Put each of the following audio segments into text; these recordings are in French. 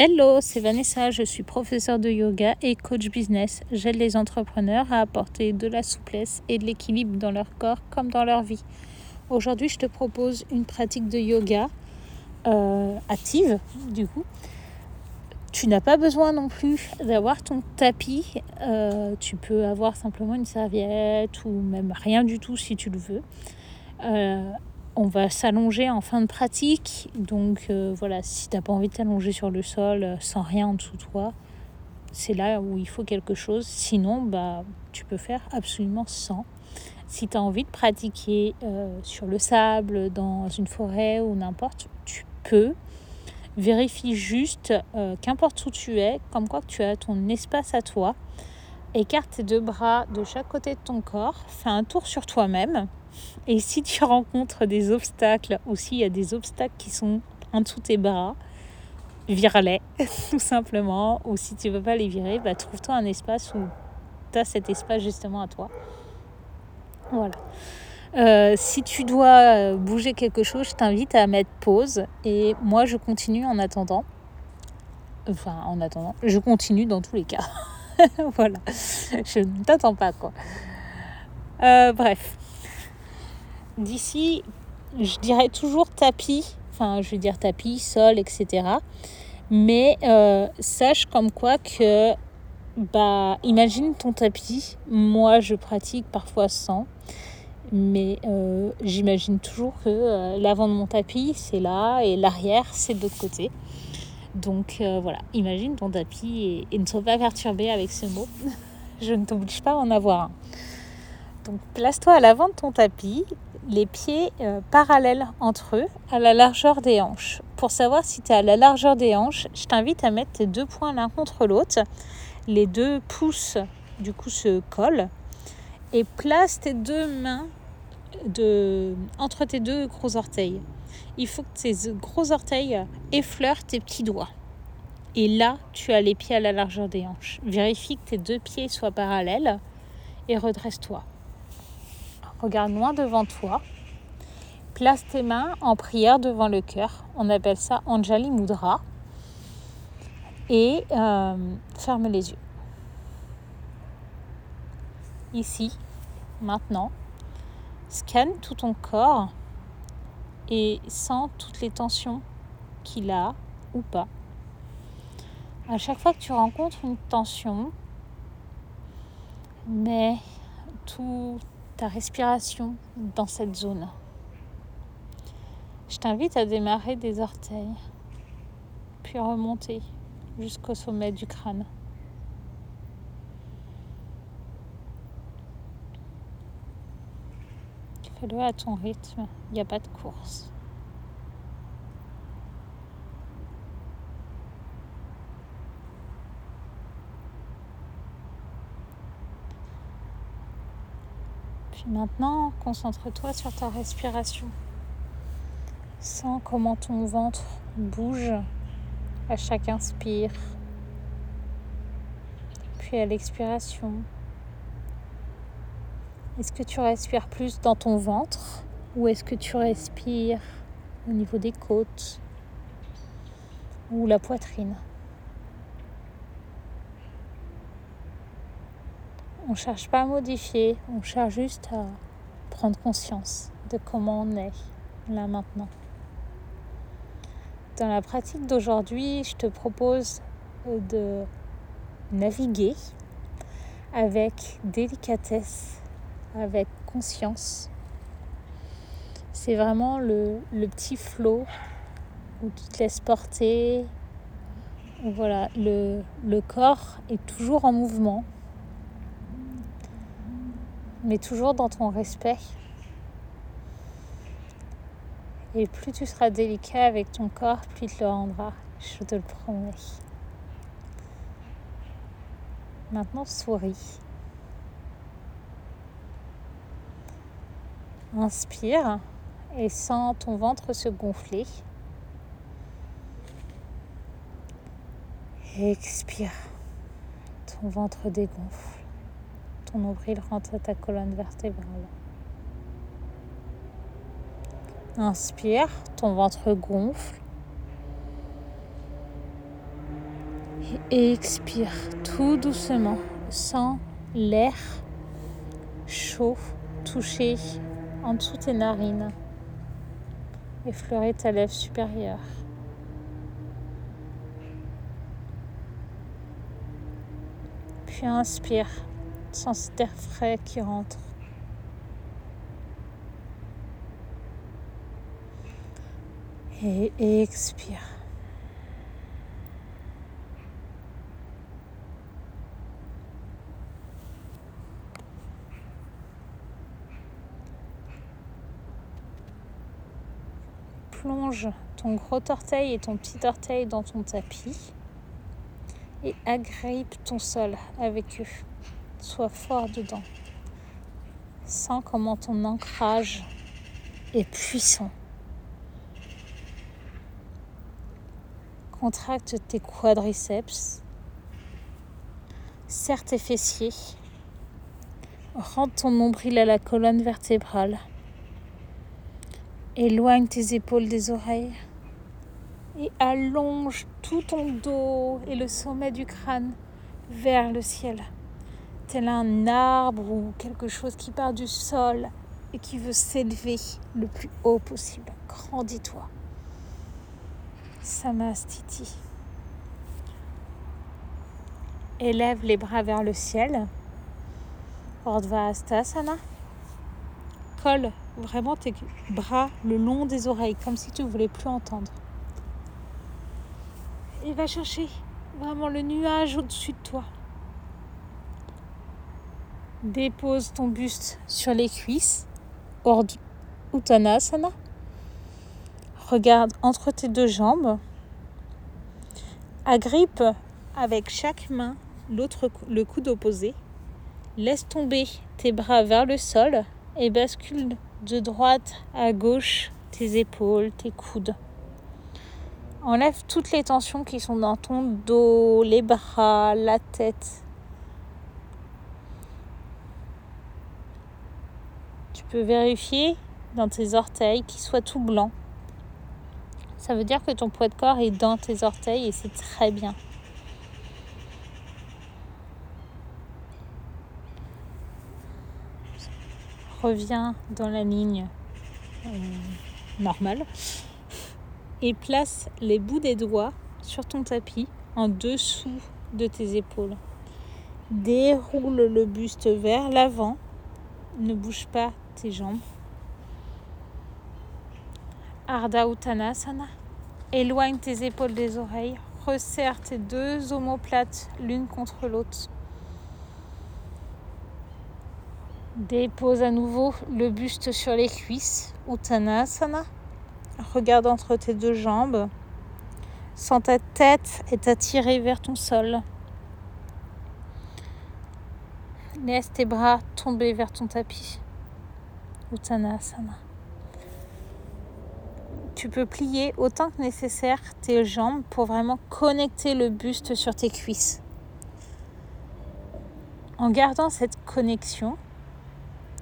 Hello, c'est Vanessa, je suis professeure de yoga et coach business. J'aide les entrepreneurs à apporter de la souplesse et de l'équilibre dans leur corps comme dans leur vie. Aujourd'hui, je te propose une pratique de yoga euh, active, du coup. Tu n'as pas besoin non plus d'avoir ton tapis. Euh, tu peux avoir simplement une serviette ou même rien du tout si tu le veux. Euh, on va s'allonger en fin de pratique. Donc euh, voilà, si tu n'as pas envie de t'allonger sur le sol euh, sans rien en dessous de toi, c'est là où il faut quelque chose. Sinon, bah, tu peux faire absolument sans. Si tu as envie de pratiquer euh, sur le sable, dans une forêt ou n'importe, tu peux. Vérifie juste qu'importe où tu es, comme quoi que tu as ton espace à toi. Écarte tes deux bras de chaque côté de ton corps. Fais un tour sur toi-même et si tu rencontres des obstacles ou s'il y a des obstacles qui sont en dessous de tes bras, vire-les tout simplement. Ou si tu ne veux pas les virer, bah, trouve-toi un espace où tu as cet espace justement à toi. Voilà. Euh, si tu dois bouger quelque chose, je t'invite à mettre pause et moi je continue en attendant. Enfin, en attendant, je continue dans tous les cas. voilà, je ne t'attends pas quoi. Euh, bref, d'ici, je dirais toujours tapis, enfin je veux dire tapis, sol, etc. Mais euh, sache comme quoi que, bah, imagine ton tapis. Moi, je pratique parfois sans, mais euh, j'imagine toujours que euh, l'avant de mon tapis, c'est là et l'arrière, c'est de l'autre côté. Donc voilà, imagine ton tapis et, et ne sois pas perturbé avec ce mot. je ne t'oblige pas à en avoir un. Place-toi à l'avant de ton tapis, les pieds euh, parallèles entre eux, à la largeur des hanches. Pour savoir si tu es à la largeur des hanches, je t'invite à mettre tes deux poings l'un contre l'autre. Les deux pouces, du coup, se collent. Et place tes deux mains entre tes deux gros orteils. Il faut que tes gros orteils effleurent tes petits doigts. Et là, tu as les pieds à la largeur des hanches. Vérifie que tes deux pieds soient parallèles et redresse-toi. Regarde loin devant toi. Place tes mains en prière devant le cœur. On appelle ça Anjali Mudra. Et euh, ferme les yeux. Ici, maintenant, scanne tout ton corps et sens toutes les tensions qu'il a ou pas. À chaque fois que tu rencontres une tension, mets tout ta respiration dans cette zone. Je t'invite à démarrer des orteils, puis remonter jusqu'au sommet du crâne. Fais-le à ton rythme, il n'y a pas de course. Maintenant, concentre-toi sur ta respiration. Sens comment ton ventre bouge à chaque inspire, puis à l'expiration. Est-ce que tu respires plus dans ton ventre ou est-ce que tu respires au niveau des côtes ou la poitrine? On ne cherche pas à modifier, on cherche juste à prendre conscience de comment on est là maintenant. Dans la pratique d'aujourd'hui, je te propose de naviguer avec délicatesse, avec conscience. C'est vraiment le, petit flot où tu te laisses porter. voilà, le corps est toujours en mouvement mais toujours dans ton respect. Et plus tu seras délicat avec ton corps, plus il te le rendra, je te le promets. Maintenant, souris. Inspire et sens ton ventre se gonfler. Expire. Ton ventre dégonfle ton nombril rentre à ta colonne vertébrale. Inspire, ton ventre gonfle. Et expire tout doucement. Sans l'air chaud toucher en dessous tes narines. Effleurer ta lèvre supérieure. Puis inspire sans cet air frais qui rentre. Et expire. Plonge ton gros orteil et ton petit orteil dans ton tapis et agrippe ton sol avec eux. Sois fort dedans. Sens comment ton ancrage est puissant. Contracte tes quadriceps. Serre tes fessiers. Rentre ton nombril à la colonne vertébrale. Éloigne tes épaules des oreilles et allonge tout ton dos et le sommet du crâne vers le ciel, tel un arbre ou quelque chose qui part du sol et qui veut s'élever le plus haut possible. Grandis-toi. Samastiti. Élève les bras vers le ciel. Urdhva Colle vraiment tes bras le long des oreilles, comme si tu ne voulais plus entendre et va chercher vraiment le nuage au-dessus de toi. Dépose ton buste sur les cuisses, Uttanasana. Regarde entre tes deux jambes. Agrippe avec chaque main l'autre le coude opposé. Laisse tomber tes bras vers le sol et bascule de droite à gauche tes épaules, tes coudes. Enlève toutes les tensions qui sont dans ton dos, les bras, la tête. Peux vérifier dans tes orteils qu'ils soient tout blancs. Ça veut dire que ton poids de corps est dans tes orteils et c'est très bien. Reviens dans la ligne euh, normale et place les bouts des doigts sur ton tapis en dessous de tes épaules. Déroule le buste vers l'avant. Ne bouge pas tes jambes. Ardha Uttanasana. Éloigne tes épaules des oreilles. Resserre tes deux omoplates l'une contre l'autre. Dépose à nouveau le buste sur les cuisses. Uttanasana. Regarde entre tes deux jambes. Sens ta tête est attirée vers ton sol. Laisse tes bras tomber vers ton tapis. Uttanasana. Tu peux plier autant que nécessaire tes jambes pour vraiment connecter le buste sur tes cuisses. En gardant cette connexion,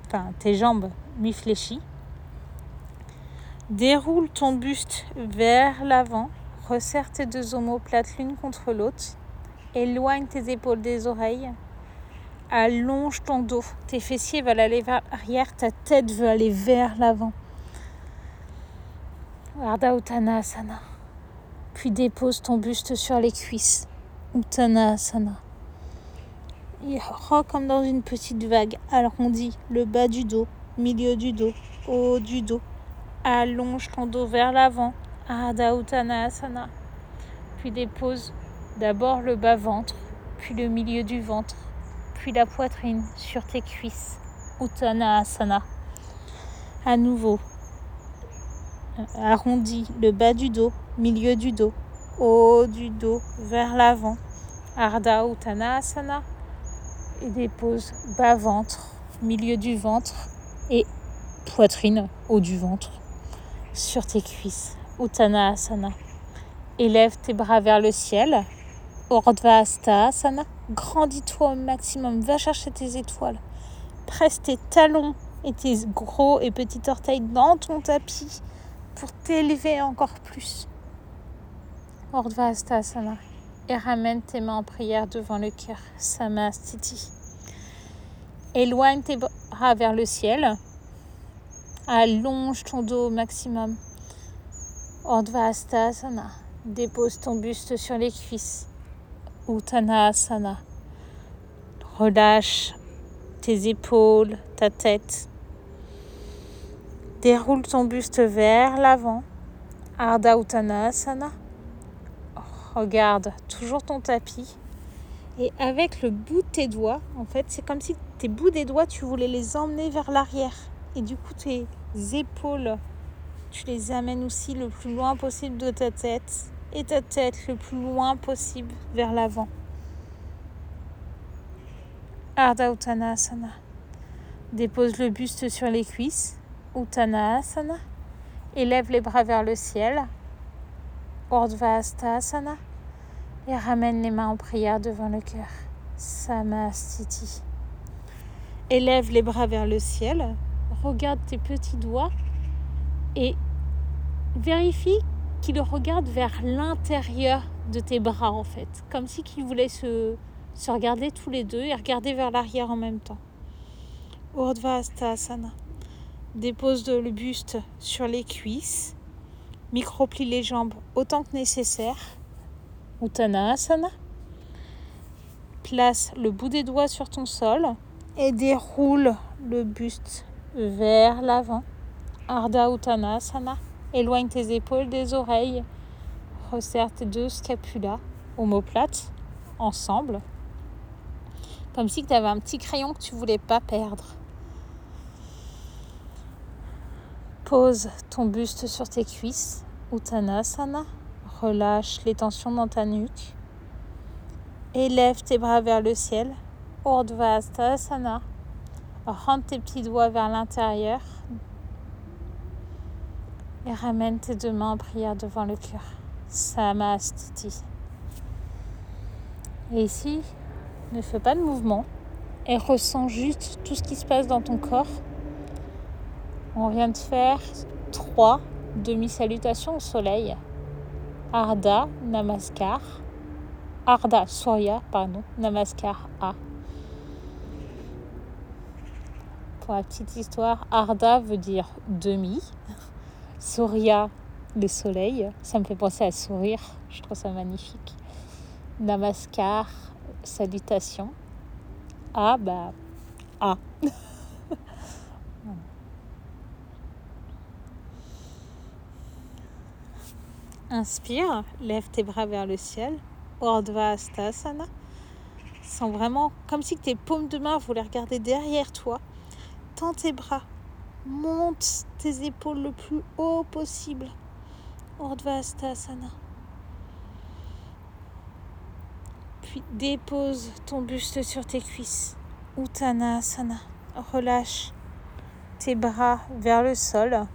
enfin tes jambes mi-fléchies, Déroule ton buste vers l'avant, resserre tes deux omoplates l'une contre l'autre, éloigne tes épaules des oreilles, allonge ton dos, tes fessiers veulent aller vers l'arrière, ta tête veut aller vers l'avant. Ardha Uttanasana. Puis dépose ton buste sur les cuisses. Uttanasana. Et rock comme dans une petite vague. Arrondis le bas du dos, milieu du dos, haut du dos. Allonge ton dos vers l'avant. Ardha Uttanasana. Puis dépose d'abord le bas-ventre, puis le milieu du ventre, la poitrine sur tes cuisses. Uttanasana. À nouveau, arrondis le bas du dos, milieu du dos, haut du dos, vers l'avant. Ardha Uttanasana. Et dépose bas-ventre, milieu du ventre et poitrine, haut du ventre sur tes cuisses. Uttanasana. Élève tes bras vers le ciel. Urdhva Grandis-toi au maximum. Va chercher tes étoiles. Presse tes talons et tes gros et petits orteils dans ton tapis pour t'élever encore plus. Urdhva et ramène tes mains en prière devant le cœur. Samastiti. Éloigne tes bras vers le ciel. Allonge ton dos au maximum. Urdhvastasana. Dépose ton buste sur les cuisses. Uttanasana. Relâche tes épaules, ta tête. Déroule ton buste vers l'avant. Ardha Uttanasana. Regarde toujours ton tapis. Et avec le bout de tes doigts, en fait, c'est comme si tes bouts des doigts, tu voulais les emmener vers l'arrière. Et du coup, tes épaules, tu les amènes aussi le plus loin possible de ta tête. Et ta tête le plus loin possible vers l'avant. Ardha Uttanasana. Dépose le buste sur les cuisses. Uttanasana. Élève les bras vers le ciel. Urdhvastasana. Et ramène les mains en prière devant le cœur. Samastiti. Élève les bras vers le ciel. Regarde tes petits doigts et vérifie qu'ils regardent vers l'intérieur de tes bras en fait. Comme si qu'ils voulaient se se regarder tous les deux et regarder vers l'arrière en même temps. Urdhvastasana. Dépose le buste sur les cuisses. Microplie les jambes autant que nécessaire. Uttanasana. Place le bout des doigts sur ton sol et déroule le buste vers l'avant. Ardha Uttanasana. Éloigne tes épaules des oreilles. Resserre tes deux scapulas, omoplates, ensemble. Comme si tu avais un petit crayon que tu voulais pas perdre. Pose ton buste sur tes cuisses, Uttanasana. Relâche les tensions dans ta nuque. Élève tes bras vers le ciel, Urdhvastasana. Rentre tes petits doigts vers l'intérieur et ramène tes deux mains en prière devant le cœur. Samastiti. Et ici, ne fais pas de mouvement et ressens juste tout ce qui se passe dans ton corps. On vient de faire trois demi-salutations au soleil. Arda, Namaskar. Arda, Surya, pardon. Namaskar, A. Pour la petite histoire, Arda veut dire demi. Surya, le soleil. Ça me fait penser à sourire. Je trouve ça magnifique. Namaskar, salutation. A, bah, A. Inspire, lève tes bras vers le ciel. Urdhvastasana. Sens vraiment comme si tes paumes de main voulaient regarder derrière toi. Tends tes bras. Monte tes épaules le plus haut possible. Urdhvastasana. Puis dépose ton buste sur tes cuisses. Uttanasana. Relâche tes bras vers le sol.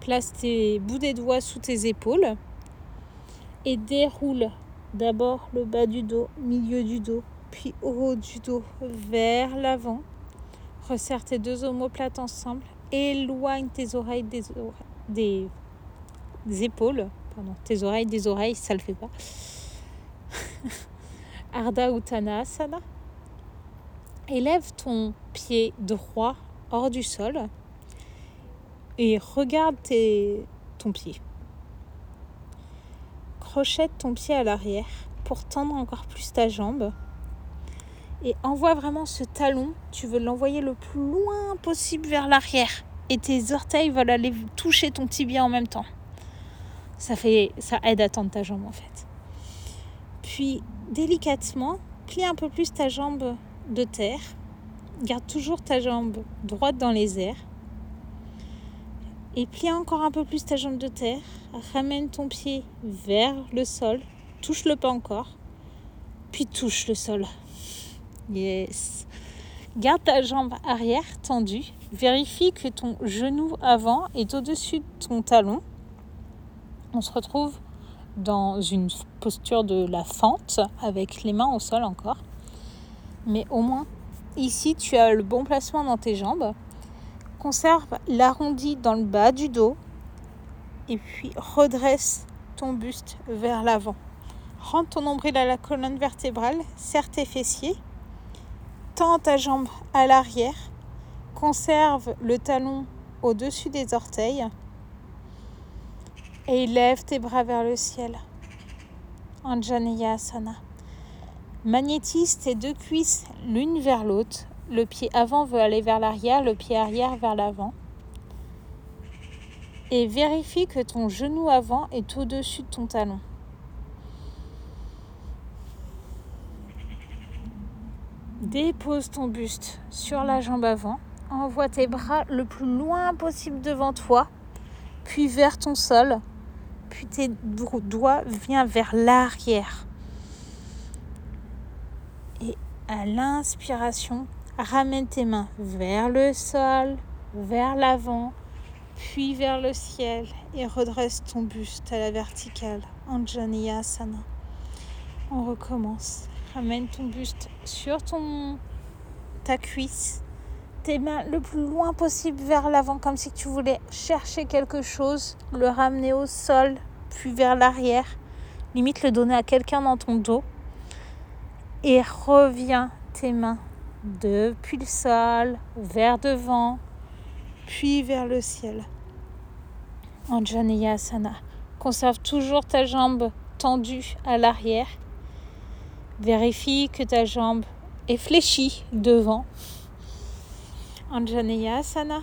Place tes bouts des doigts sous tes épaules et déroule d'abord le bas du dos, milieu du dos, puis haut du dos vers l'avant. Resserre tes deux omoplates ensemble. Éloigne tes oreilles des, des, épaules. Pardon, tes oreilles des oreilles, ça le fait pas. Ardha Uttanasana. Élève ton pied droit hors du sol et regarde ton pied. Crochette ton pied à l'arrière pour tendre encore plus ta jambe. Et envoie vraiment ce talon, tu veux l'envoyer le plus loin possible vers l'arrière. Et tes orteils veulent aller toucher ton tibia en même temps. Ça, fait, ça aide à tendre ta jambe en fait. Puis délicatement, plie un peu plus ta jambe de terre. Garde toujours ta jambe droite dans les airs. Et plie encore un peu plus ta jambe de terre. Ramène ton pied vers le sol. Touche le pas encore. Puis touche le sol. Yes. Garde ta jambe arrière tendue. Vérifie que ton genou avant est au-dessus de ton talon. On se retrouve dans une posture de la fente avec les mains au sol encore. Mais au moins, ici, tu as le bon placement dans tes jambes. Conserve l'arrondi dans le bas du dos et puis redresse ton buste vers l'avant. Rentre ton nombril à la colonne vertébrale, serre tes fessiers, tends ta jambe à l'arrière, conserve le talon au-dessus des orteils et lève tes bras vers le ciel. Anjaneyasana. Magnétise tes deux cuisses l'une vers l'autre. Le pied avant veut aller vers l'arrière, le pied arrière vers l'avant. Et vérifie que ton genou avant est au-dessus de ton talon. Dépose ton buste sur la jambe avant. Envoie tes bras le plus loin possible devant toi, puis vers ton sol. Puis tes doigts viennent vers l'arrière. Et à l'inspiration, ramène tes mains vers le sol, vers l'avant, puis vers le ciel et redresse ton buste à la verticale. Anjaneyasana. On recommence. Ramène ton buste sur ton, ta cuisse, tes mains le plus loin possible vers l'avant, comme si tu voulais chercher quelque chose, le ramener au sol, puis vers l'arrière. Limite le donner à quelqu'un dans ton dos. Et reviens tes mains depuis le sol, vers devant, puis vers le ciel. Anjaneyasana. Conserve toujours ta jambe tendue à l'arrière Vérifie que ta jambe est fléchie devant. Anjaneyasana.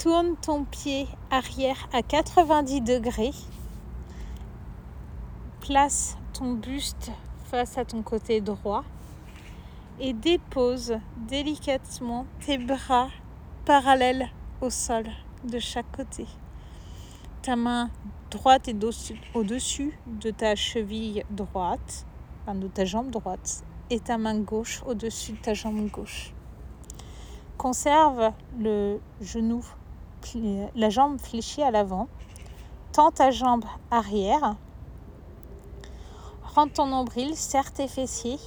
Tourne ton pied arrière à 90 degrés. Place ton buste face à ton côté droit et dépose délicatement tes bras parallèles au sol de chaque côté. Ta main droite est au-dessus de ta cheville droite de ta jambe droite et ta main gauche au-dessus de ta jambe gauche. Conserve le genou, la jambe fléchie à l'avant. Tends ta jambe arrière. Rentre ton nombril, serre tes fessiers.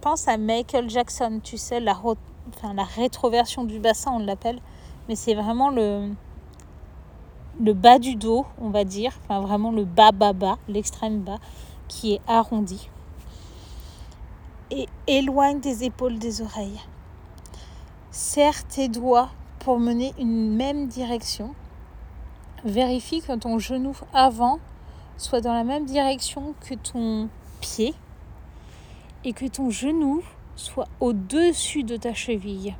Pense à Michael Jackson, tu sais, la, enfin, la rétroversion du bassin, on l'appelle. Mais c'est vraiment le, le bas du dos, on va dire. Enfin, vraiment le bas, bas, bas, l'extrême bas, qui est arrondi et éloigne tes épaules des oreilles. Serre tes doigts pour mener une même direction. Vérifie que ton genou avant soit dans la même direction que ton pied et que ton genou soit au-dessus de ta cheville.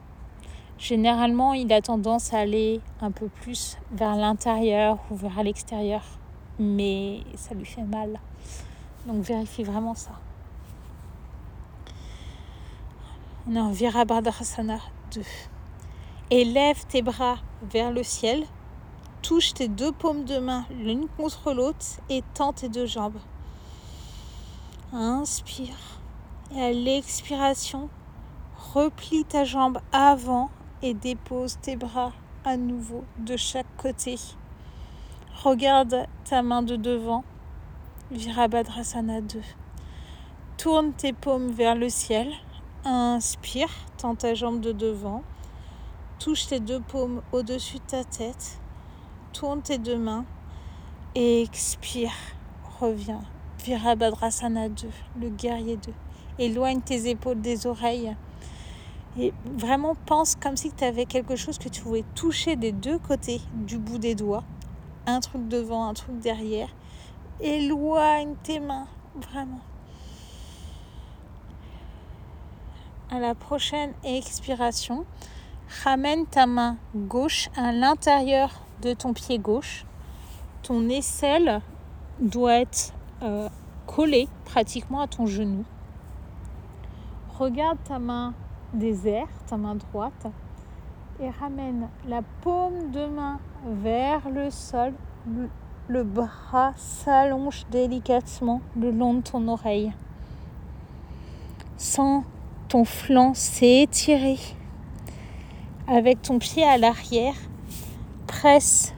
Généralement, il a tendance à aller un peu plus vers l'intérieur ou vers l'extérieur, mais ça lui fait mal. Donc vérifie vraiment ça. On est Virabhadrasana 2. Élève tes bras vers le ciel. Touche tes deux paumes de main l'une contre l'autre et tends tes deux jambes. Inspire. Et à l'expiration, replie ta jambe avant et dépose tes bras à nouveau de chaque côté. Regarde ta main de devant. Virabhadrasana 2. Tourne tes paumes vers le ciel. Inspire, tends ta jambe de devant. Touche tes deux paumes au-dessus de ta tête. Tourne tes deux mains. Expire. Reviens. Virabhadrasana 2, le guerrier 2. Éloigne tes épaules des oreilles. Et vraiment pense comme si tu avais quelque chose que tu pouvais toucher des deux côtés du bout des doigts. Un truc devant, un truc derrière. Éloigne tes mains, vraiment. La prochaine expiration, ramène ta main gauche à l'intérieur de ton pied gauche. Ton aisselle doit être euh, collée pratiquement à ton genou. Regarde ta main désert, ta main droite, et ramène la paume de main vers le sol. Le bras s'allonge délicatement le long de ton oreille. Sans ton flanc s'est étiré. Avec ton pied à l'arrière, presse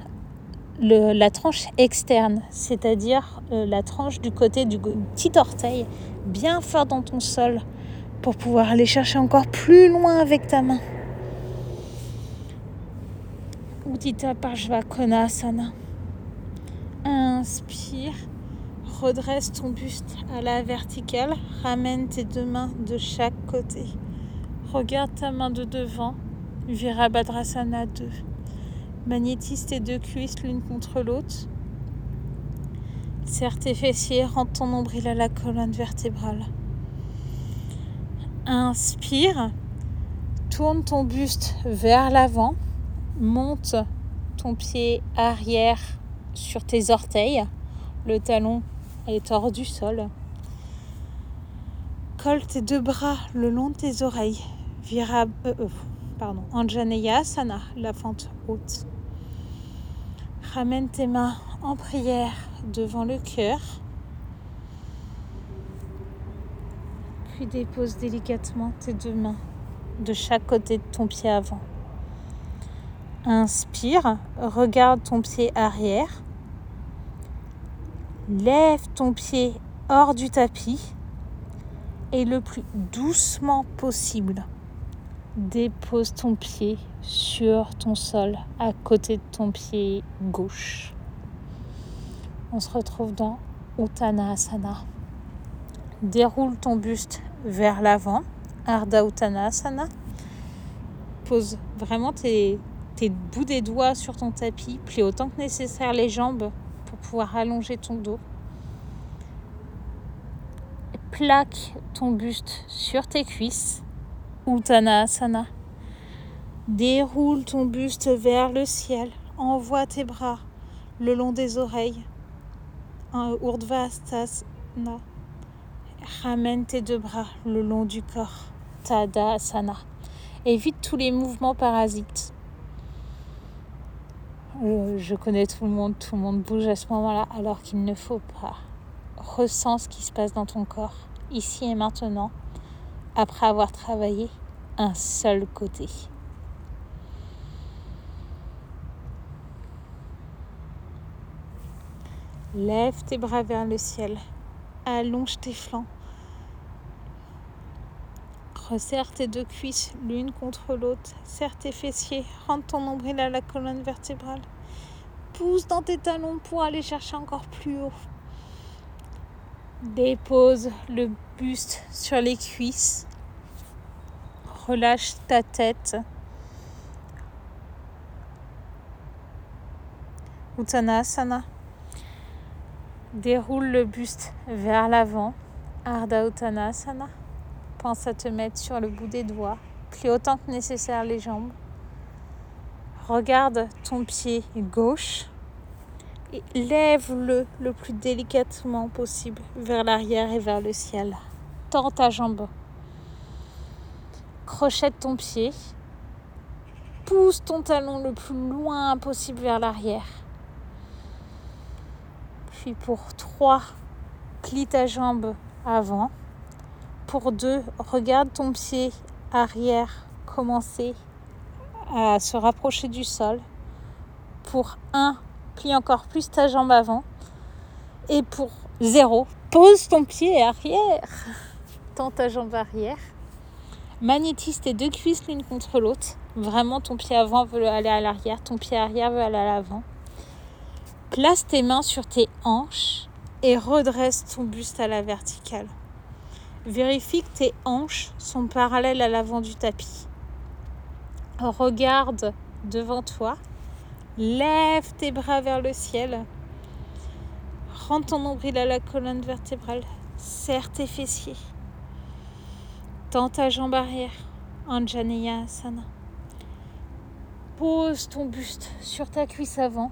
la tranche externe, c'est-à-dire euh, la tranche du côté du petit orteil, bien fort dans ton sol pour pouvoir aller chercher encore plus loin avec ta main. Uddita Parshva Konasana. Inspire, Redresse ton buste à la verticale. Ramène tes deux mains de chaque côté. Regarde ta main de devant. Virabhadrasana 2. Magnétise tes deux cuisses l'une contre l'autre. Serre tes fessiers, rentre ton nombril à la colonne vertébrale. Inspire, tourne ton buste vers l'avant, monte ton pied arrière sur tes orteils, le talon est hors du sol. Colle tes deux bras le long de tes oreilles. Vira, euh, euh, pardon, Anjaneyasana, la fente haute. Ramène tes mains en prière devant le cœur. Puis dépose délicatement tes deux mains de chaque côté de ton pied avant. Inspire, regarde ton pied arrière. Lève ton pied hors du tapis et le plus doucement possible, dépose ton pied sur ton sol à côté de ton pied gauche. On se retrouve dans Uttanasana. Déroule ton buste vers l'avant, Ardha Uttanasana. Pose vraiment tes, tes bouts des doigts sur ton tapis, plie autant que nécessaire les jambes pouvoir allonger ton dos. Plaque ton buste sur tes cuisses, Uttanasana. Déroule ton buste vers le ciel, envoie tes bras le long des oreilles, un Urdhvastasana. Ramène tes deux bras le long du corps. Tadasana. Évite tous les mouvements parasites. Euh, je connais tout le monde, tout le monde bouge à ce moment-là alors qu'il ne faut pas. Ressens ce qui se passe dans ton corps, ici et maintenant, après avoir travaillé un seul côté. Lève tes bras vers le ciel. Allonge tes flancs. Resserre tes deux cuisses l'une contre l'autre. Serre tes fessiers. Rentre ton nombril à la colonne vertébrale. Pousse dans tes talons pour aller chercher encore plus haut. Dépose le buste sur les cuisses. Relâche ta tête. Uttanasana. Déroule le buste vers l'avant, Ardha Uttanasana. Pense à te mettre sur le bout des doigts. Plie autant que nécessaire les jambes. Regarde ton pied gauche et lève-le le plus délicatement possible vers l'arrière et vers le ciel. Tends ta jambe. Crochette ton pied. Pousse ton talon le plus loin possible vers l'arrière. Puis pour 3, plie ta jambe avant. Pour 2, regarde ton pied arrière commencer à se rapprocher du sol. Pour 1, plie encore plus ta jambe avant. Et pour 0, pose ton pied arrière. Tends ta jambe arrière. Magnétise tes deux cuisses l'une contre l'autre. Vraiment, ton pied avant veut aller à l'arrière, ton pied arrière veut aller à l'avant. Place tes mains sur tes hanches et redresse ton buste à la verticale. Vérifie que tes hanches sont parallèles à l'avant du tapis. Regarde devant toi. Lève tes bras vers le ciel. Rends ton nombril à la colonne vertébrale. Serre tes fessiers. Tends ta jambe arrière. Anjaneya Asana. Pose ton buste sur ta cuisse avant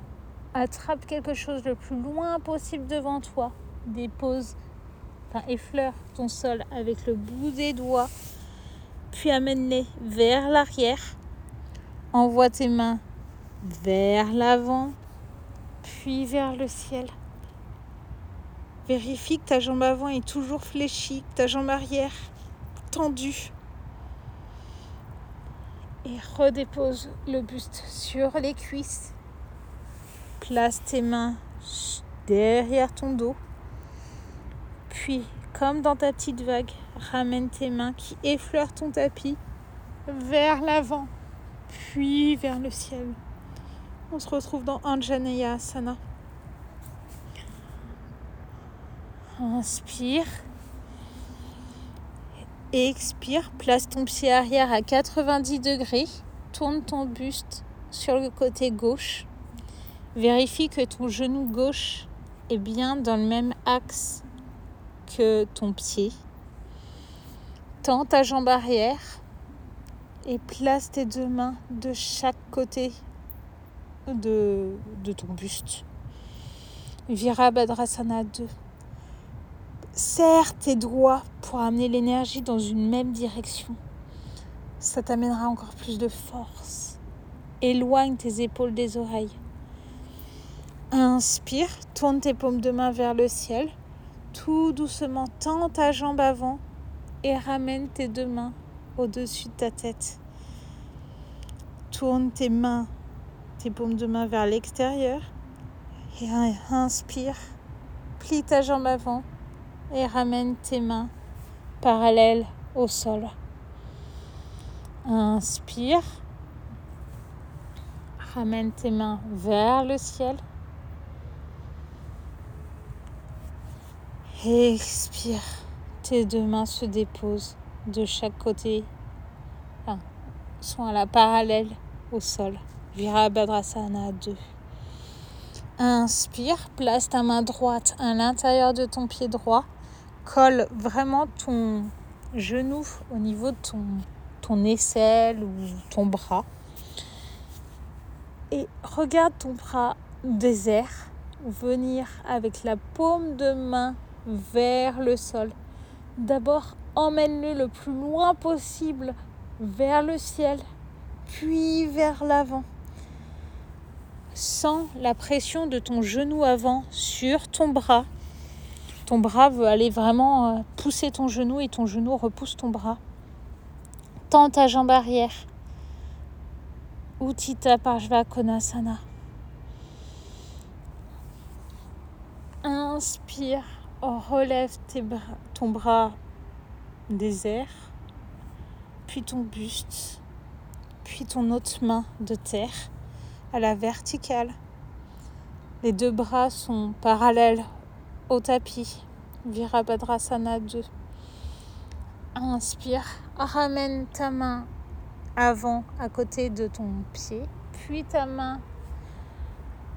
attrape quelque chose le plus loin possible devant toi. Dépose, effleure ton sol avec le bout des doigts, puis amène-les vers l'arrière. Envoie tes mains vers l'avant, puis vers le ciel. Vérifie que ta jambe avant est toujours fléchie, que ta jambe arrière tendue. Et redépose le buste sur les cuisses Place tes mains derrière ton dos. Puis, comme dans ta petite vague, ramène tes mains qui effleurent ton tapis vers l'avant, puis vers le ciel. On se retrouve dans Anjaneya Asana. Inspire. Expire. Place ton pied arrière à 90 degrés. Tourne ton buste sur le côté gauche. Vérifie que ton genou gauche est bien dans le même axe ton pied. Tends ta jambe arrière et place tes deux mains de chaque côté de, de ton buste. Virabhadrasana 2. Serre tes doigts pour amener l'énergie dans une même direction. Ça t'amènera encore plus de force. Éloigne tes épaules des oreilles. Inspire, tourne tes paumes de main vers le ciel. Tout doucement, tends ta jambe avant et ramène tes deux mains au-dessus de ta tête. Tourne tes mains, tes paumes de main vers l'extérieur. Et inspire, plie ta jambe avant et ramène tes mains parallèles au sol. Inspire, ramène tes mains vers le ciel. Expire. Tes deux mains se déposent de chaque côté, enfin, sont à la parallèle au sol. Virabhadrasana 2. Inspire, place ta main droite à l'intérieur de ton pied droit. Colle vraiment ton genou au niveau de ton, ton aisselle ou ton bras. Et regarde ton bras désert venir avec la paume de main vers le sol. D'abord, emmène-le le plus loin possible vers le ciel, puis vers l'avant. Sens la pression de ton genou avant sur ton bras. Ton bras veut aller vraiment euh, pousser ton genou et ton genou repousse ton bras. Tends ta jambe arrière. Uttita Parshva Konasana. Inspire relève ton bras désert, puis ton buste, puis ton autre main de terre à la verticale. Les deux bras sont parallèles au tapis. Virabhadrasana 2. Inspire, ramène ta main avant à côté de ton pied, puis ta main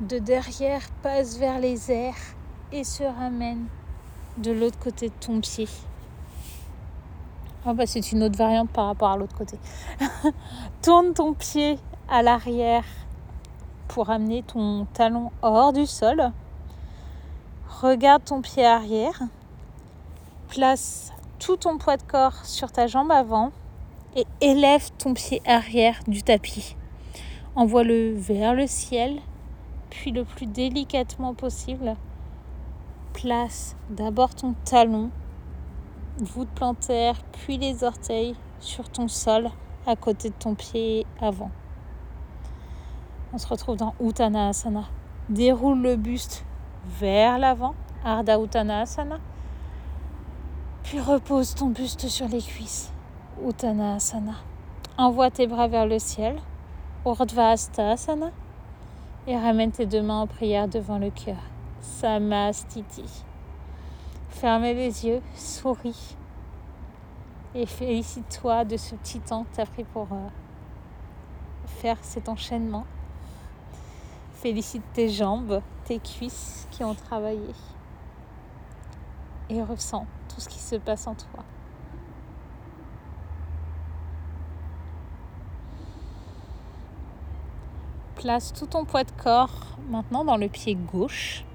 de derrière passe vers les airs et se ramène de l'autre côté de ton pied. Oh bah c'est une autre variante par rapport à l'autre côté. Tourne ton pied à l'arrière pour amener ton talon hors du sol. Regarde ton pied arrière. Place tout ton poids de corps sur ta jambe avant et élève ton pied arrière du tapis. Envoie-le vers le ciel, puis le plus délicatement possible, place d'abord ton talon, voûte plantaire, puis les orteils sur ton sol à côté de ton pied avant. On se retrouve dans Uttanasana. Déroule le buste vers l'avant, Ardha Uttanasana. Puis repose ton buste sur les cuisses, Uttanasana. Envoie tes bras vers le ciel, Urdhva Asana. Et ramène tes deux mains en prière devant le cœur. Samastiti. Fermez les yeux, souris et félicite-toi de ce petit temps que tu as pris pour euh, faire cet enchaînement. Félicite tes jambes, tes cuisses qui ont travaillé et ressens tout ce qui se passe en toi. Place tout ton poids de corps maintenant dans le pied gauche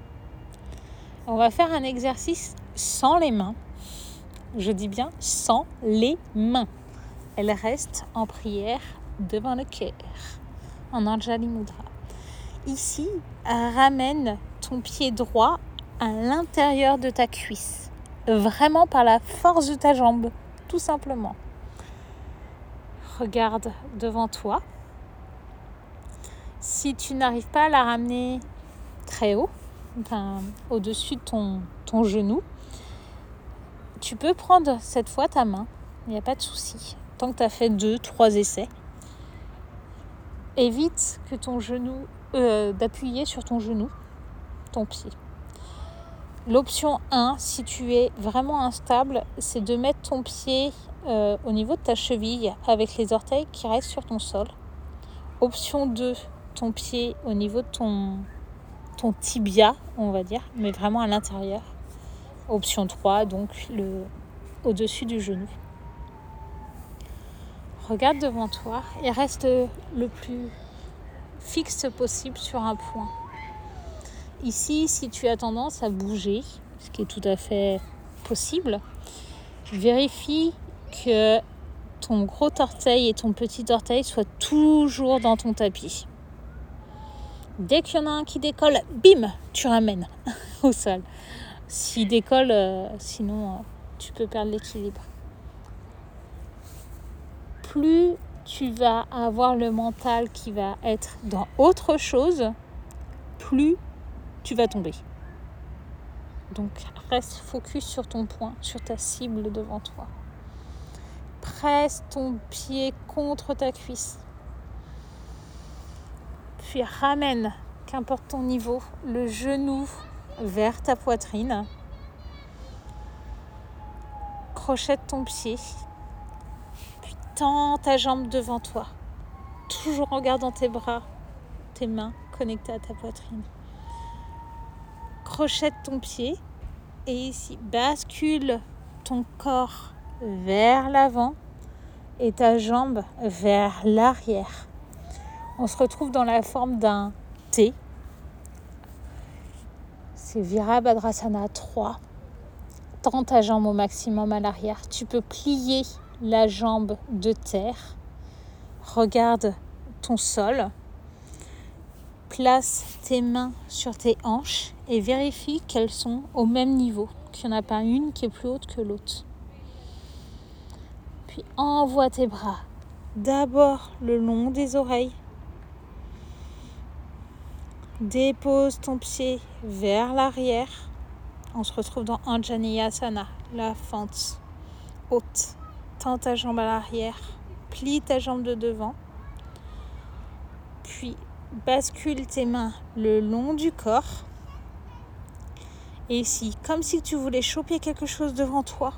on va faire un exercice sans les mains. Je dis bien sans les mains. Elle reste en prière devant le cœur, en Anjali Mudra. Ici, ramène ton pied droit à l'intérieur de ta cuisse, vraiment par la force de ta jambe, tout simplement. Regarde devant toi. Si tu n'arrives pas à la ramener très haut, au-dessus de ton, genou. Tu peux prendre cette fois ta main, il n'y a pas de souci. Tant que tu as fait deux, trois essais, évite que ton genou, euh, d'appuyer sur ton genou, ton pied. L'option 1, si tu es vraiment instable, c'est de mettre ton pied euh, au niveau de ta cheville avec les orteils qui restent sur ton sol. Option 2, ton pied au niveau de ton, ton tibia, on va dire, mais vraiment à l'intérieur. Option 3, donc le au-dessus du genou. Regarde devant toi et reste le plus fixe possible sur un point. Ici, si tu as tendance à bouger, ce qui est tout à fait possible, vérifie que ton gros orteil et ton petit orteil soient toujours dans ton tapis. Dès qu'il y en a un qui décolle, bim, tu ramènes au sol. S'il décolle, euh, sinon euh, tu peux perdre l'équilibre. Plus tu vas avoir le mental qui va être dans autre chose, plus tu vas tomber. Donc reste focus sur ton point, sur ta cible devant toi. Presse ton pied contre ta cuisse. Puis ramène, qu'importe ton niveau, le genou vers ta poitrine. Crochette ton pied. Puis tends ta jambe devant toi. Toujours en gardant tes bras, tes mains connectées à ta poitrine crochette ton pied et ici bascule ton corps vers l'avant et ta jambe vers l'arrière. On se retrouve dans la forme d'un T. C'est Virabhadrasana 3. Tends ta jambe au maximum à l'arrière. Tu peux plier la jambe de terre. Regarde ton sol. Place tes mains sur tes hanches et vérifie qu'elles sont au même niveau, qu'il n'y en a pas une qui est plus haute que l'autre. Puis envoie tes bras d'abord le long des oreilles. Dépose ton pied vers l'arrière. On se retrouve dans Anjaneyasana, la fente haute. Tends ta jambe à l'arrière, plie ta jambe de devant. Puis bascule tes mains le long du corps. Et ici, comme si tu voulais choper quelque chose devant toi,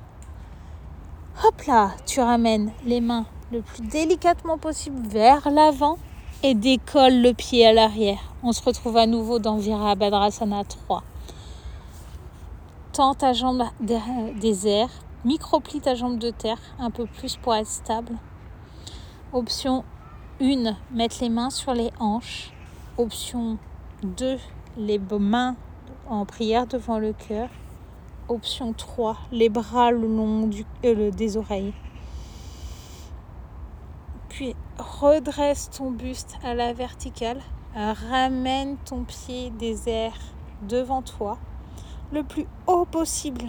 hop là, tu ramènes les mains le plus délicatement possible vers l'avant et décolle le pied à l'arrière. On se retrouve à nouveau dans Virabhadrasana 3. Tends ta jambe des airs, micro-plie ta jambe de terre un peu plus pour être stable. Option une, Mettre les mains sur les hanches. Option 2. Les mains en prière devant le cœur. Option 3. Les bras le long euh, des oreilles. Puis redresse ton buste à la verticale. Ramène ton pied des airs devant toi le plus haut possible.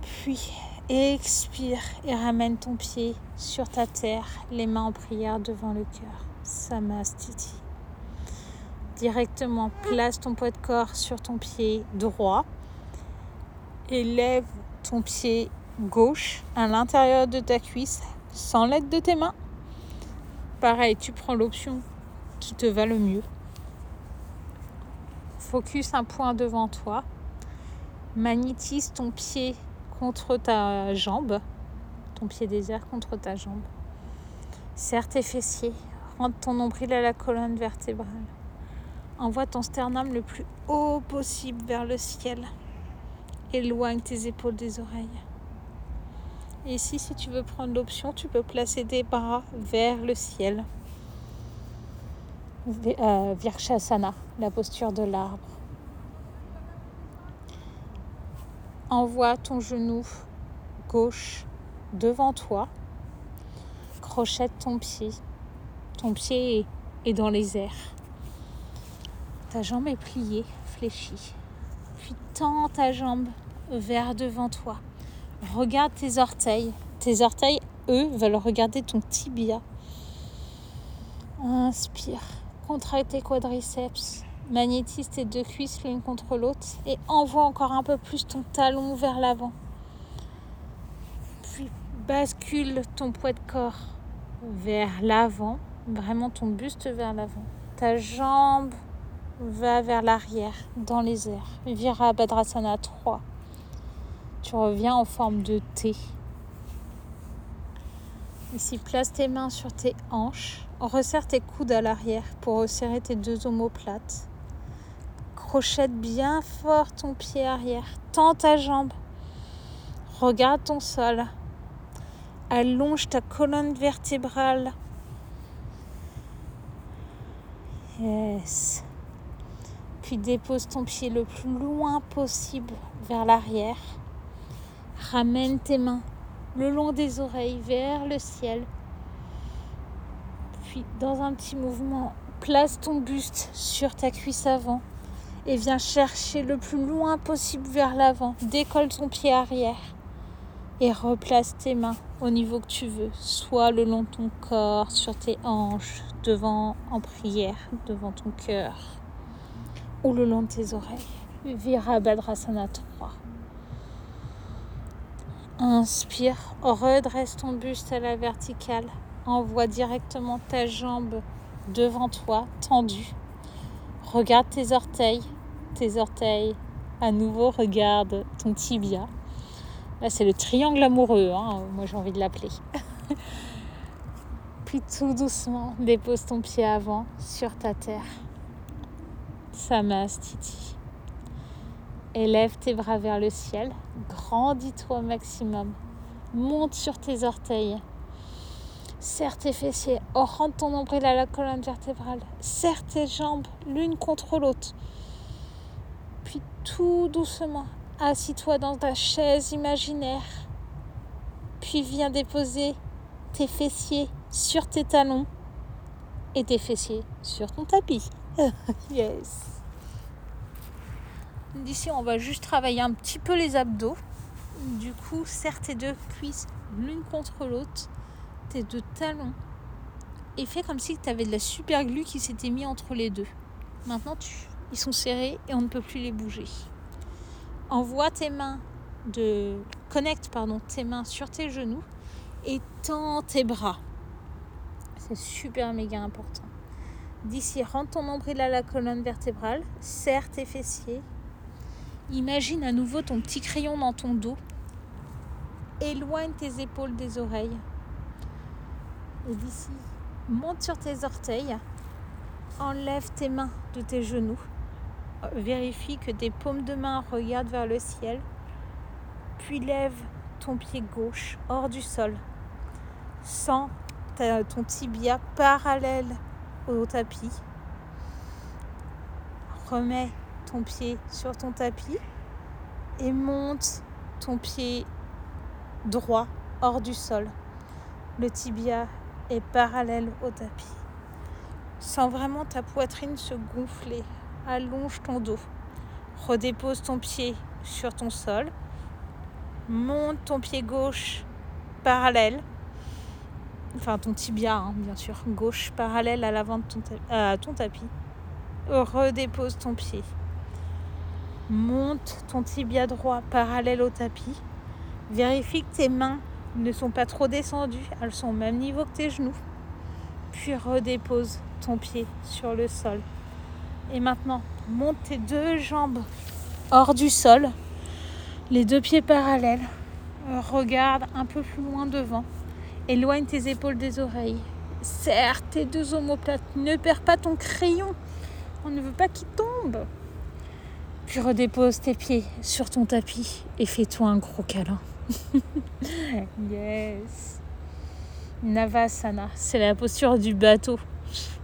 Puis Expire et ramène ton pied sur ta terre, les mains en prière devant le cœur. Samastiti. Directement, place ton poids de corps sur ton pied droit. Élève ton pied gauche à l'intérieur de ta cuisse sans l'aide de tes mains. Pareil, tu prends l'option qui te va le mieux. Focus un point devant toi. Magnétise ton pied contre ta jambe, ton pied désert contre ta jambe. Serre tes fessiers, rentre ton nombril à la colonne vertébrale. Envoie ton sternum le plus haut possible vers le ciel. Éloigne tes épaules des oreilles. Ici, si tu veux prendre l'option, tu peux placer tes bras vers le ciel. Euh, Virshasana, la posture de l'arbre. Envoie ton genou gauche devant toi. Crochette ton pied. Ton pied est dans les airs. Ta jambe est pliée, fléchie. Puis tends ta jambe vers devant toi. Regarde tes orteils. Tes orteils, eux, veulent regarder ton tibia. Inspire. Contracte tes quadriceps magnétise tes deux cuisses l'une contre l'autre et envoie encore un peu plus ton talon vers l'avant. Puis bascule ton poids de corps vers l'avant, vraiment ton buste vers l'avant. Ta jambe va vers l'arrière, dans les airs. Virabhadrasana 3. Tu reviens en forme de T. Ici, place tes mains sur tes hanches. Resserre tes coudes à l'arrière pour resserrer tes deux omoplates. Crochette bien fort ton pied arrière. Tends ta jambe. Regarde ton sol. Allonge ta colonne vertébrale. Yes. Puis dépose ton pied le plus loin possible vers l'arrière. Ramène tes mains le long des oreilles vers le ciel. Puis dans un petit mouvement, place ton buste sur ta cuisse avant et viens chercher le plus loin possible vers l'avant. Décolle ton pied arrière et replace tes mains au niveau que tu veux, soit le long de ton corps, sur tes hanches, devant en prière, devant ton cœur ou le long de tes oreilles. Virabhadrasana 3. Inspire, redresse ton buste à la verticale. Envoie directement ta jambe devant toi, tendue. Regarde tes orteils. Tes orteils, à nouveau, regarde ton tibia. Là, c'est le triangle amoureux, hein. moi j'ai envie de l'appeler. Puis tout doucement, dépose ton pied avant sur ta terre. Samastiti. Élève tes bras vers le ciel, grandis-toi au maximum. Monte sur tes orteils. Serre tes fessiers, rentre ton nombril à la colonne vertébrale. Serre tes jambes l'une contre l'autre. Puis tout doucement, assis-toi dans ta chaise imaginaire. Puis viens déposer tes fessiers sur tes talons et tes fessiers sur ton tapis. yes. D'ici, on va juste travailler un petit peu les abdos. Du coup, serre tes deux cuisses l'une contre l'autre, tes deux talons. Et fais comme si tu avais de la super glue qui s'était mis entre les deux. Maintenant, tu, ils sont serrés et on ne peut plus les bouger. Envoie tes mains de connecte pardon tes mains sur tes genoux et tends tes bras. C'est super méga important. D'ici, rentre ton nombril à la colonne vertébrale, serre tes fessiers. Imagine à nouveau ton petit crayon dans ton dos. Éloigne tes épaules des oreilles. Et d'ici, monte sur tes orteils. Enlève tes mains de tes genoux. Vérifie que tes paumes de main regardent vers le ciel. Puis lève ton pied gauche hors du sol. Sens ton tibia parallèle au tapis. Remets ton pied sur ton tapis et monte ton pied droit hors du sol. Le tibia est parallèle au tapis. Sens vraiment ta poitrine se gonfler. Allonge ton dos. Redépose ton pied sur ton sol. Monte ton pied gauche parallèle enfin ton tibia, hein, bien sûr, gauche parallèle à l'avant de ton, ton tapis. Redépose ton pied. Monte ton tibia droit parallèle au tapis. Vérifie que tes mains ne sont pas trop descendues, elles sont au même niveau que tes genoux. Puis redépose ton pied sur le sol. Et maintenant, monte tes deux jambes hors du sol, les deux pieds parallèles. Regarde un peu plus loin devant. Éloigne tes épaules des oreilles. Serre tes deux omoplates. Ne perds pas ton crayon. On ne veut pas qu'il tombe. Puis redépose tes pieds sur ton tapis et fais-toi un gros câlin. yes. Navasana, c'est la posture du bateau.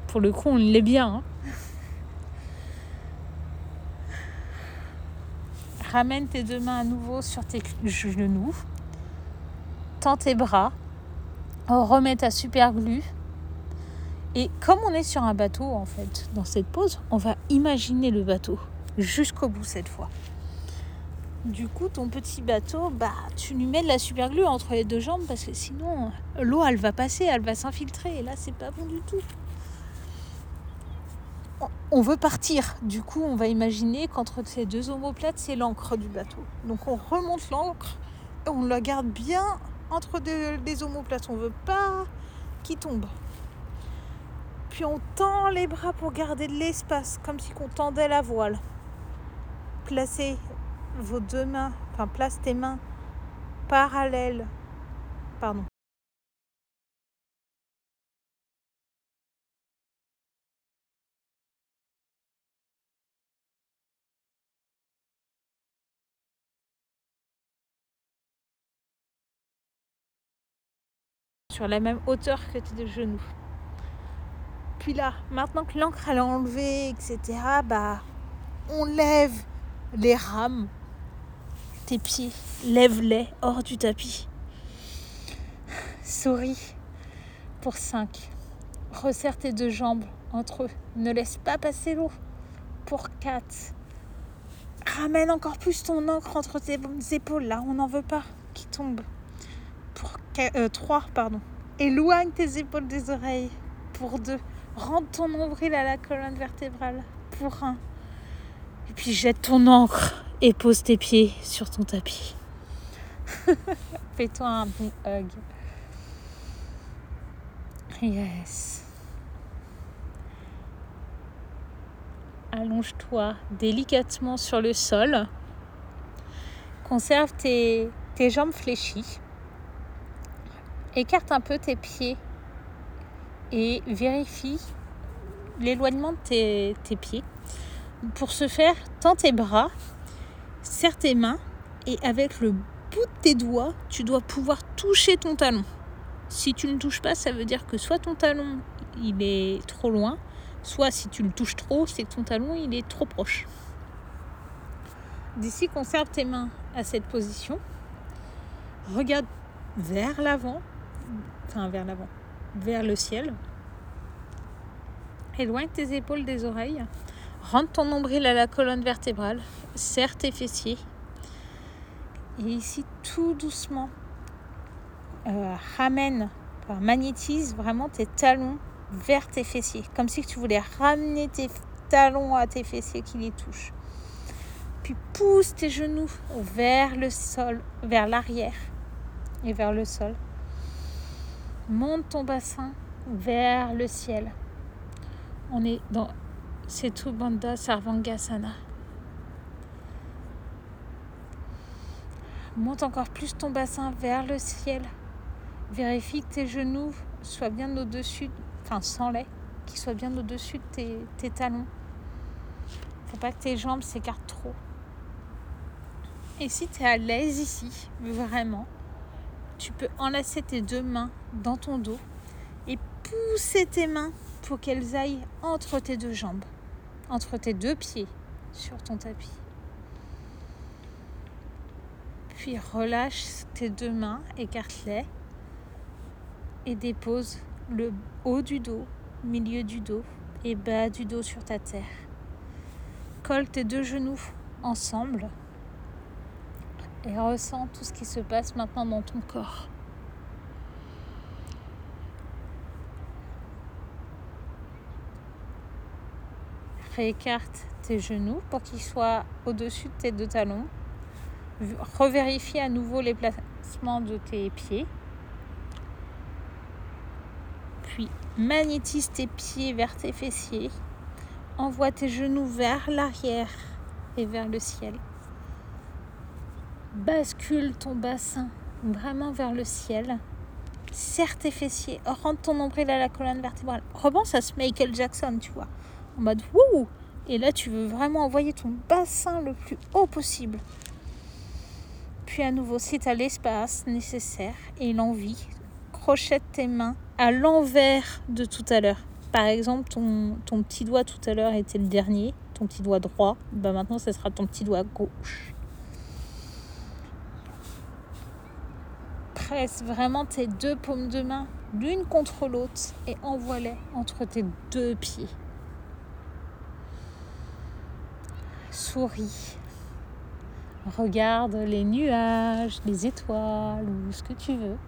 Pour le coup, on l'est bien. Hein. Ramène tes deux mains à nouveau sur tes genoux. Tends tes bras on remet ta super glue. Et comme on est sur un bateau, en fait, dans cette pause, on va imaginer le bateau jusqu'au bout cette fois. Du coup, ton petit bateau, bah, tu lui mets de la super glue entre les deux jambes parce que sinon, l'eau, elle va passer, elle va s'infiltrer. Et là, c'est pas bon du tout. On veut partir. Du coup, on va imaginer qu'entre ces deux omoplates, c'est l'encre du bateau. Donc, on remonte l'encre et on la garde bien entre des omoplates. On veut pas qu'il tombe. Puis on tend les bras pour garder de l'espace, comme si on tendait la voile. Placez vos deux mains, enfin place tes mains parallèles, pardon, sur la même hauteur que tes genoux. Puis là, maintenant que l'encre est enlevée, etc., bah, on lève les rames, tes pieds, lève-les hors du tapis. Souris pour 5. Resserre tes deux jambes entre eux. Ne laisse pas passer l'eau pour 4. Ramène encore plus ton encre entre tes épaules. Là, on n'en veut pas qui tombe pour 3, euh, pardon. Éloigne tes épaules des oreilles pour 2. Rentre ton nombril à la colonne vertébrale pour 1. Et puis jette ton encre et pose tes pieds sur ton tapis. Fais-toi un bon hug. Yes. Allonge-toi délicatement sur le sol. Conserve tes, jambes fléchies. Écarte un peu tes pieds et vérifie l'éloignement de tes, pieds. Pour ce faire, tends tes bras, serre tes mains et avec le bout de tes doigts, tu dois pouvoir toucher ton talon. Si tu ne touches pas, ça veut dire que soit ton talon il est trop loin, soit si tu le touches trop, c'est que ton talon il est trop proche. D'ici, conserve tes mains à cette position. Regarde vers l'avant enfin vers l'avant, vers le ciel. Éloigne tes épaules des oreilles. Rentre ton nombril à la colonne vertébrale. Serre tes fessiers. Et ici, tout doucement, euh, ramène, magnétise vraiment tes talons vers tes fessiers. Comme si tu voulais ramener tes talons à tes fessiers qui les touchent. Puis pousse tes genoux vers le sol, vers l'arrière et vers le sol. Monte ton bassin vers le ciel. On est dans Setu Bandha Sarvangasana. Monte encore plus ton bassin vers le ciel. Vérifie que tes genoux soient bien au-dessus, enfin sans lait, qu'ils soient bien au-dessus de tes, tes talons. Faut pas que tes jambes s'écartent trop. Et si tu es à l'aise ici, vraiment, tu peux enlacer tes deux mains dans ton dos et pousser tes mains pour qu'elles aillent entre tes deux jambes, entre tes deux pieds sur ton tapis. Puis relâche tes deux mains, écarte-les et dépose le haut du dos, milieu du dos et bas du dos sur ta terre. Colle tes deux genoux ensemble et ressens tout ce qui se passe maintenant dans ton corps. Réécarte tes genoux pour qu'ils soient au-dessus de tes deux talons. Revérifie à nouveau les placements de tes pieds. Puis magnétise tes pieds vers tes fessiers. Envoie tes genoux vers l'arrière et vers le ciel bascule ton bassin vraiment vers le ciel. Serre tes fessiers, rentre ton nombril à la colonne vertébrale. Repense à ce Michael Jackson, tu vois. En mode wouh Et là, tu veux vraiment envoyer ton bassin le plus haut possible. Puis à nouveau, si tu as l'espace nécessaire et l'envie, crochette tes mains à l'envers de tout à l'heure. Par exemple, ton, petit doigt tout à l'heure était le dernier, ton petit doigt droit. Bah maintenant, ce sera ton petit doigt gauche. presse vraiment tes deux paumes de main l'une contre l'autre et envoie-les entre tes deux pieds. Souris. Regarde les nuages, les étoiles ou ce que tu veux.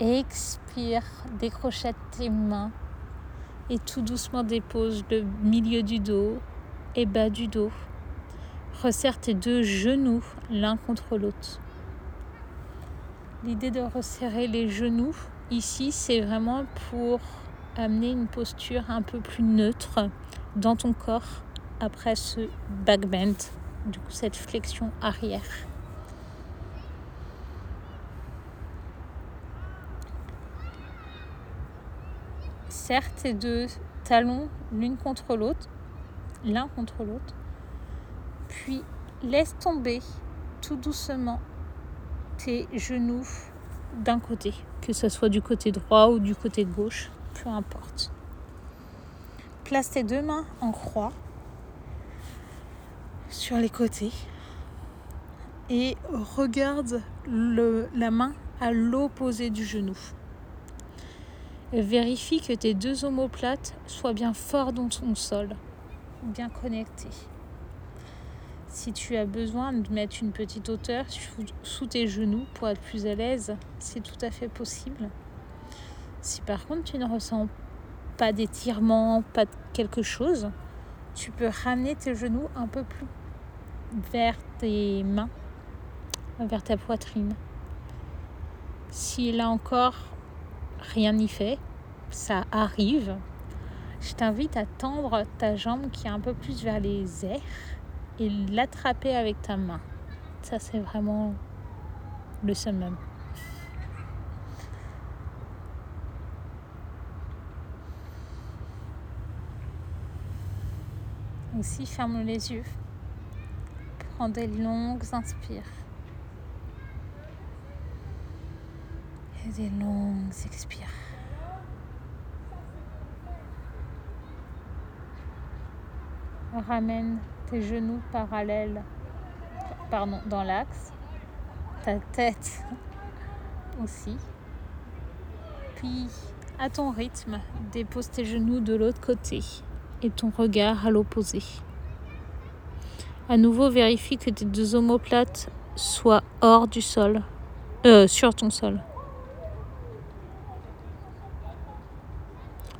Expire, décrochette tes mains et tout doucement dépose le milieu du dos et bas du dos Resserre tes deux genoux l'un contre l'autre. L'idée de resserrer les genoux Ici, c'est vraiment pour amener une posture un peu plus neutre dans ton corps après ce back bend, du cette flexion arrière. Serre tes deux talons l'une contre l'autre, l'un contre l'autre, puis laisse tomber tout doucement tes genoux d'un côté, que ce soit du côté droit ou du côté gauche, peu importe. Place tes deux mains en croix sur les côtés et regarde la main à l'opposé du genou. vérifie que tes deux omoplates soient bien forts dans ton sol, bien connectés. Si tu as besoin de mettre une petite hauteur sous tes genoux pour être plus à l'aise, c'est tout à fait possible. Si par contre tu ne ressens pas d'étirement, pas de quelque chose, tu peux ramener tes genoux un peu plus vers tes mains, vers ta poitrine. Si là encore rien n'y fait, ça arrive, je t'invite à tendre ta jambe qui est un peu plus vers les airs et l'attraper avec ta main. Ça, c'est vraiment le summum. Aussi, ferme les yeux. Prends des longues inspires. Et des longues expires. Ramène tes genoux parallèles pardon, dans l'axe, ta tête aussi. Puis, à ton rythme, dépose tes genoux de l'autre côté et ton regard à l'opposé. À nouveau, vérifie que tes deux omoplates soient hors du sol, euh, sur ton sol.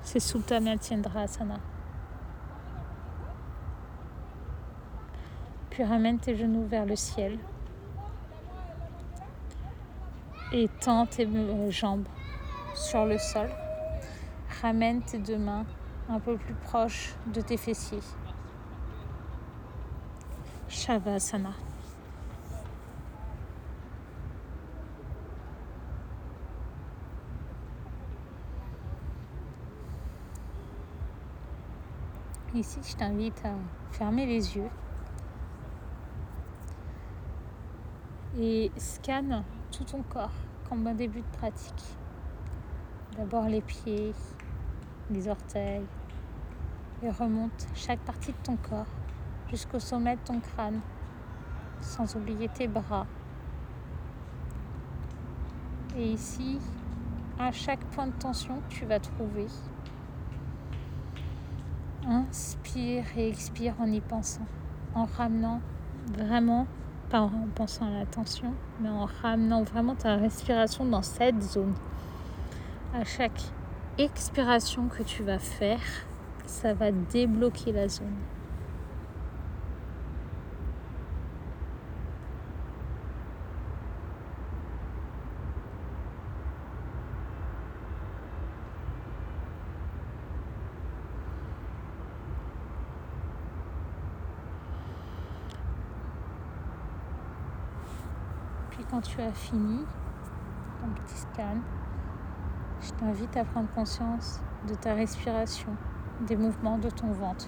C'est Sultana Asana. Puis ramène tes genoux vers le ciel. Et tends tes euh, jambes sur le sol. Ramène tes deux mains un peu plus proches de tes fessiers. Shavasana. Ici, je t'invite à fermer les yeux et scanne tout ton corps comme un début de pratique. D'abord les pieds, les orteils et remonte chaque partie de ton corps jusqu'au sommet de ton crâne, sans oublier tes bras. Et ici, à chaque point de tension que tu vas trouver, inspire et expire en y pensant, en ramenant vraiment, pas en pensant à la tension, mais en ramenant vraiment ta respiration dans cette zone. À chaque expiration que tu vas faire, ça va débloquer la zone. quand tu as fini ton petit scan, je t'invite à prendre conscience de ta respiration, des mouvements de ton ventre.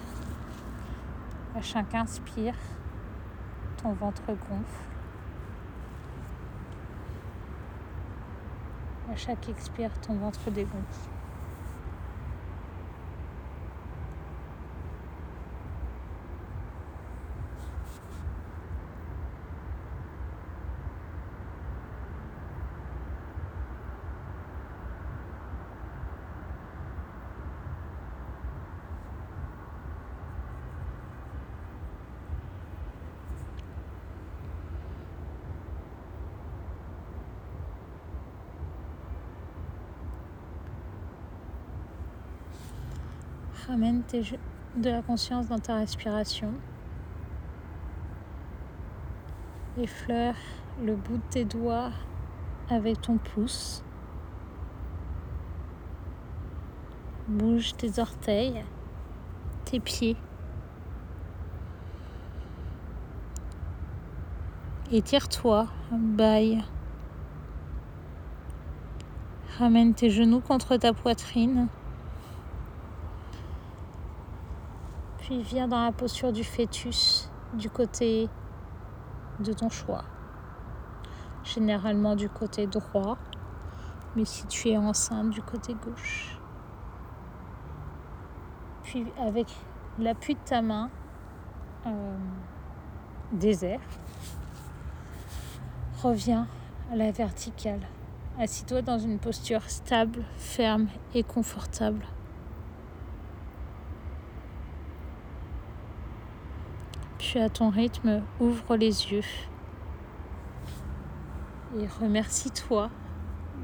À chaque inspire, ton ventre gonfle. À chaque expire, ton ventre dégonfle. Ramène de la conscience dans ta respiration. Effleure le bout de tes doigts avec ton pouce. Bouge tes orteils, tes pieds. Étire-toi, baille. Ramène tes genoux contre ta poitrine. Puis viens dans la posture du fœtus du côté de ton choix. Généralement du côté droit, mais si tu es enceinte du côté gauche. Puis avec l'appui de ta main euh, désert, reviens à la verticale. Assis-toi dans une posture stable, ferme et confortable. À ton rythme, ouvre les yeux et remercie-toi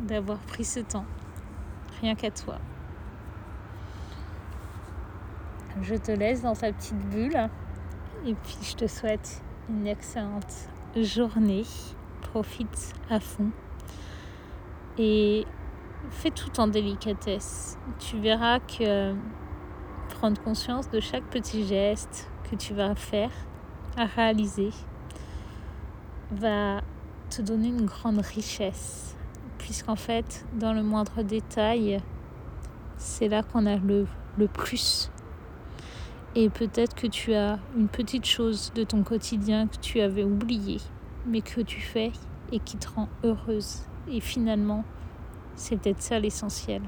d'avoir pris ce temps, rien qu'à toi. Je te laisse dans ta petite bulle et puis je te souhaite une excellente journée. Profite à fond et fais tout en délicatesse. Tu verras que prendre conscience de chaque petit geste que tu vas faire, à réaliser, va te donner une grande richesse. Puisqu'en fait, dans le moindre détail, c'est là qu'on a le, le plus. Et peut-être que tu as une petite chose de ton quotidien que tu avais oublié, mais que tu fais et qui te rend heureuse. Et finalement, c'est peut-être ça l'essentiel.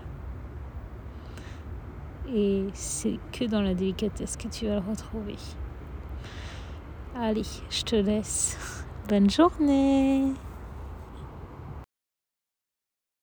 Et c'est que dans la délicatesse que tu vas le retrouver. Allez, je te laisse. Bonne journée